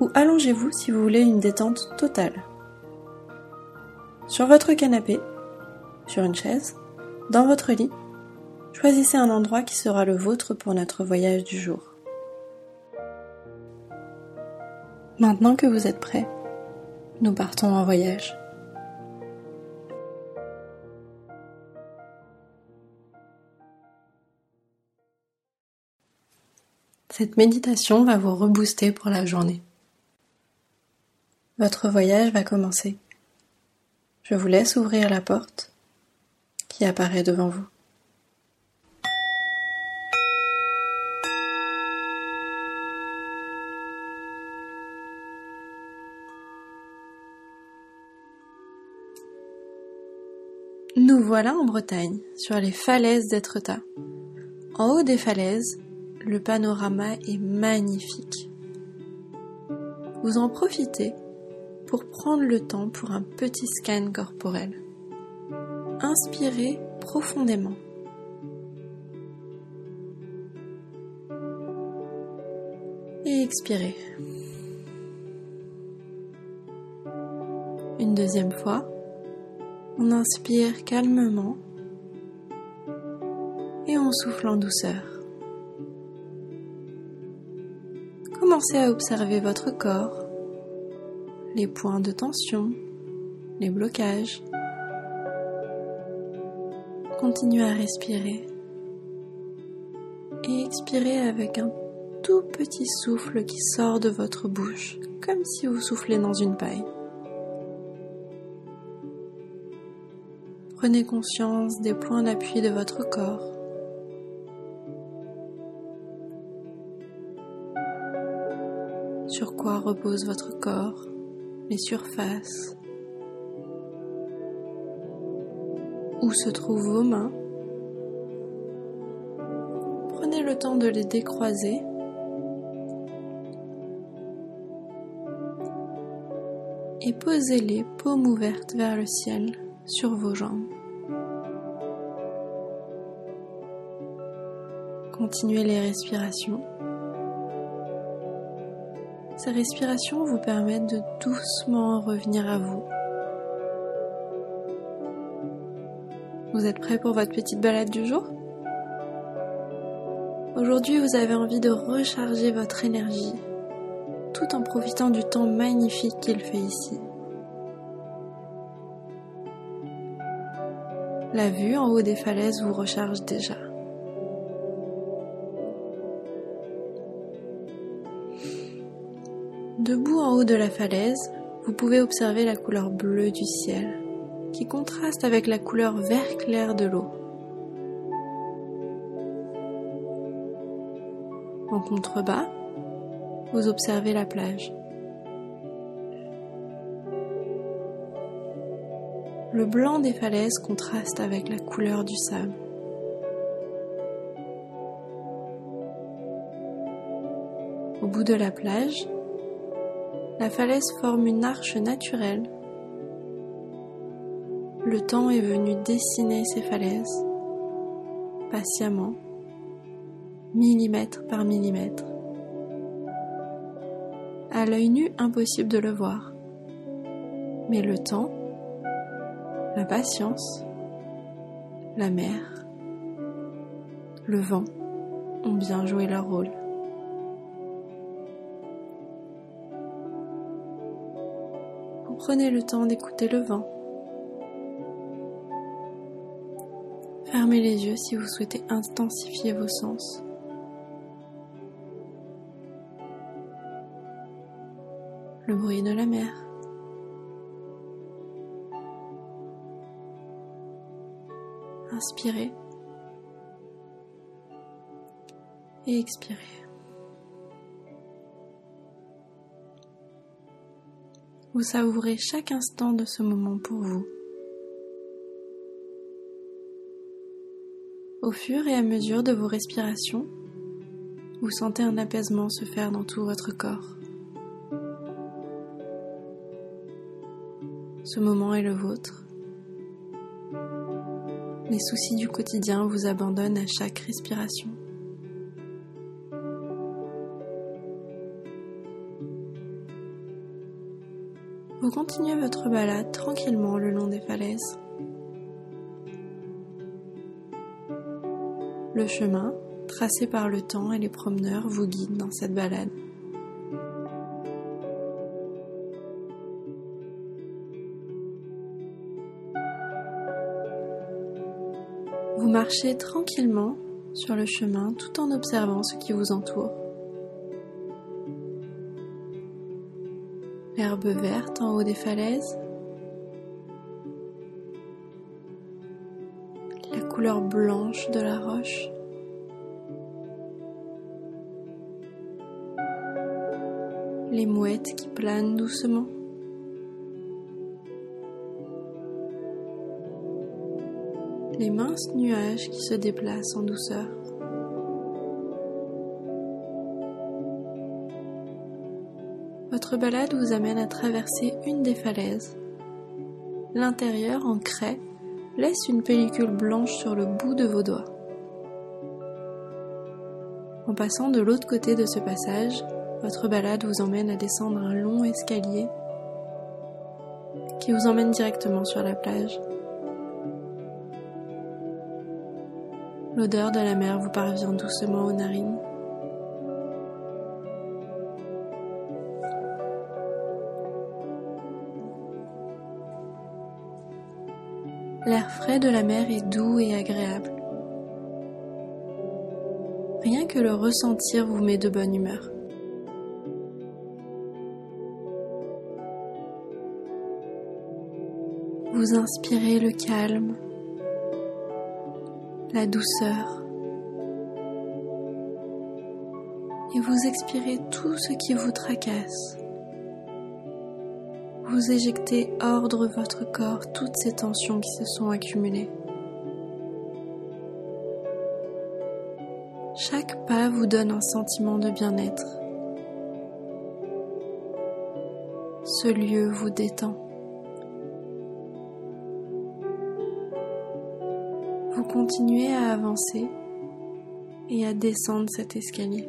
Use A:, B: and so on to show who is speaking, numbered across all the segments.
A: ou allongez-vous si vous voulez une détente totale. Sur votre canapé, sur une chaise, dans votre lit, choisissez un endroit qui sera le vôtre pour notre voyage du jour. Maintenant que vous êtes prêt, nous partons en voyage. Cette méditation va vous rebooster pour la journée. Votre voyage va commencer. Je vous laisse ouvrir la porte qui apparaît devant vous. Nous voilà en Bretagne, sur les falaises d'Etretat. En haut des falaises, le panorama est magnifique. Vous en profitez pour prendre le temps pour un petit scan corporel. Inspirez profondément. Et expirez. Une deuxième fois, on inspire calmement et on souffle en douceur. Commencez à observer votre corps, les points de tension, les blocages. Continuez à respirer et expirez avec un tout petit souffle qui sort de votre bouche, comme si vous soufflez dans une paille. Prenez conscience des points d'appui de votre corps. sur quoi repose votre corps, les surfaces, où se trouvent vos mains? Prenez le temps de les décroiser. Et posez-les paumes ouvertes vers le ciel sur vos jambes. Continuez les respirations. Ces respirations vous permettent de doucement revenir à vous. Vous êtes prêt pour votre petite balade du jour? Aujourd'hui, vous avez envie de recharger votre énergie tout en profitant du temps magnifique qu'il fait ici. La vue en haut des falaises vous recharge déjà. Debout en haut de la falaise, vous pouvez observer la couleur bleue du ciel qui contraste avec la couleur vert clair de l'eau. En contrebas, vous observez la plage. Le blanc des falaises contraste avec la couleur du sable. Au bout de la plage, la falaise forme une arche naturelle. Le temps est venu dessiner ces falaises, patiemment, millimètre par millimètre. À l'œil nu, impossible de le voir. Mais le temps, la patience, la mer, le vent ont bien joué leur rôle. Prenez le temps d'écouter le vent. Fermez les yeux si vous souhaitez intensifier vos sens. Le bruit de la mer. Inspirez et expirez. Vous savourez chaque instant de ce moment pour vous. Au fur et à mesure de vos respirations, vous sentez un apaisement se faire dans tout votre corps. Ce moment est le vôtre. Les soucis du quotidien vous abandonnent à chaque respiration. Vous continuez votre balade tranquillement le long des falaises. Le chemin, tracé par le temps et les promeneurs, vous guide dans cette balade. Vous marchez tranquillement sur le chemin tout en observant ce qui vous entoure. L'herbe verte en haut des falaises, la couleur blanche de la roche, les mouettes qui planent doucement. Les minces nuages qui se déplacent en douceur. Votre balade vous amène à traverser une des falaises. L'intérieur, en craie, laisse une pellicule blanche sur le bout de vos doigts. En passant de l'autre côté de ce passage, votre balade vous emmène à descendre un long escalier qui vous emmène directement sur la plage. L'odeur de la mer vous parvient doucement aux narines. L'air frais de la mer est doux et agréable. Rien que le ressentir vous met de bonne humeur. Vous inspirez le calme, la douceur, et vous expirez tout ce qui vous tracasse vous éjectez hors de votre corps toutes ces tensions qui se sont accumulées. Chaque pas vous donne un sentiment de bien-être. Ce lieu vous détend. Vous continuez à avancer et à descendre cet escalier.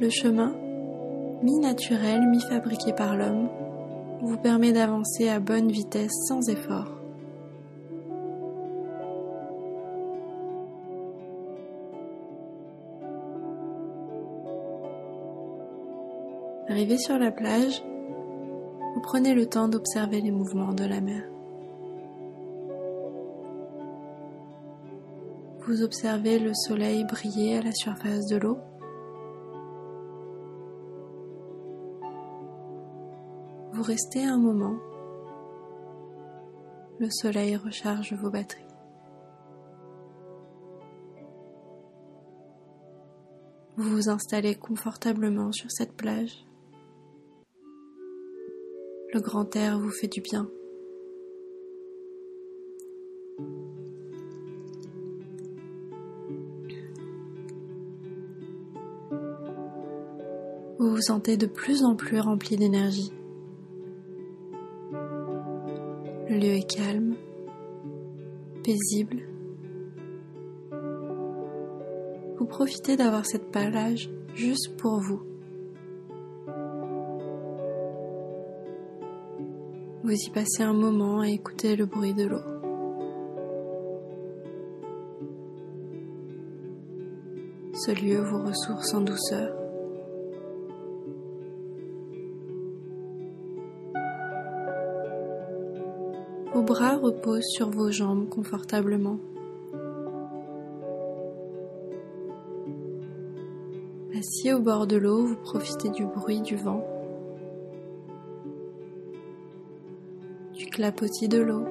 A: Le chemin, mi-naturel, mi-fabriqué par l'homme, vous permet d'avancer à bonne vitesse sans effort. Arrivé sur la plage, vous prenez le temps d'observer les mouvements de la mer. Vous observez le soleil briller à la surface de l'eau restez un moment. Le soleil recharge vos batteries. Vous vous installez confortablement sur cette plage. Le grand air vous fait du bien. Vous vous sentez de plus en plus rempli d'énergie. Le lieu est calme, paisible. Vous profitez d'avoir cette plage juste pour vous. Vous y passez un moment à écouter le bruit de l'eau. Ce lieu vous ressource en douceur. Vos bras reposent sur vos jambes confortablement. Assis au bord de l'eau, vous profitez du bruit du vent, du clapotis de l'eau.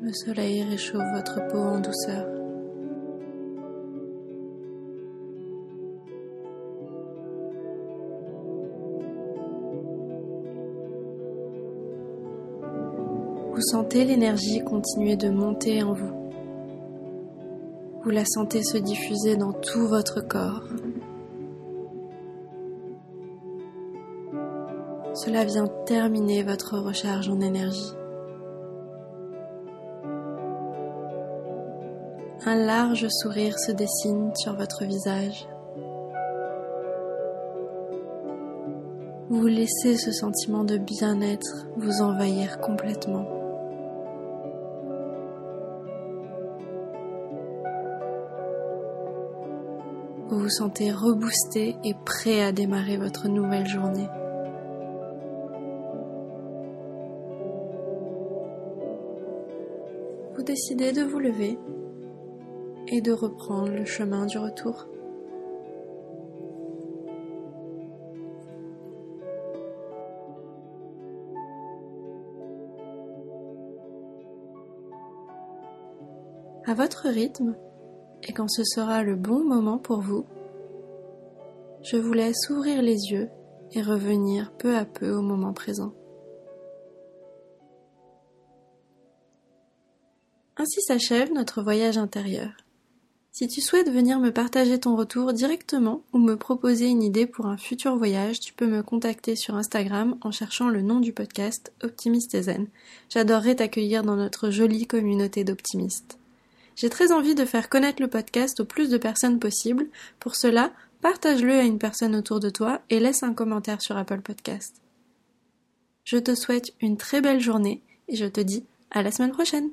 A: Le soleil réchauffe votre peau en douceur. Sentez l'énergie continuer de monter en vous. Vous la sentez se diffuser dans tout votre corps. Cela vient terminer votre recharge en énergie. Un large sourire se dessine sur votre visage. Vous laissez ce sentiment de bien-être vous envahir complètement. Vous vous sentez reboosté et prêt à démarrer votre nouvelle journée. Vous décidez de vous lever et de reprendre le chemin du retour. À votre rythme, et quand ce sera le bon moment pour vous, je vous laisse ouvrir les yeux et revenir peu à peu au moment présent. Ainsi s'achève notre voyage intérieur. Si tu souhaites venir me partager ton retour directement ou me proposer une idée pour un futur voyage, tu peux me contacter sur Instagram en cherchant le nom du podcast Optimiste Zen. J'adorerais t'accueillir dans notre jolie communauté d'optimistes. J'ai très envie de faire connaître le podcast au plus de personnes possible. Pour cela, partage-le à une personne autour de toi et laisse un commentaire sur Apple Podcast. Je te souhaite une très belle journée et je te dis à la semaine prochaine.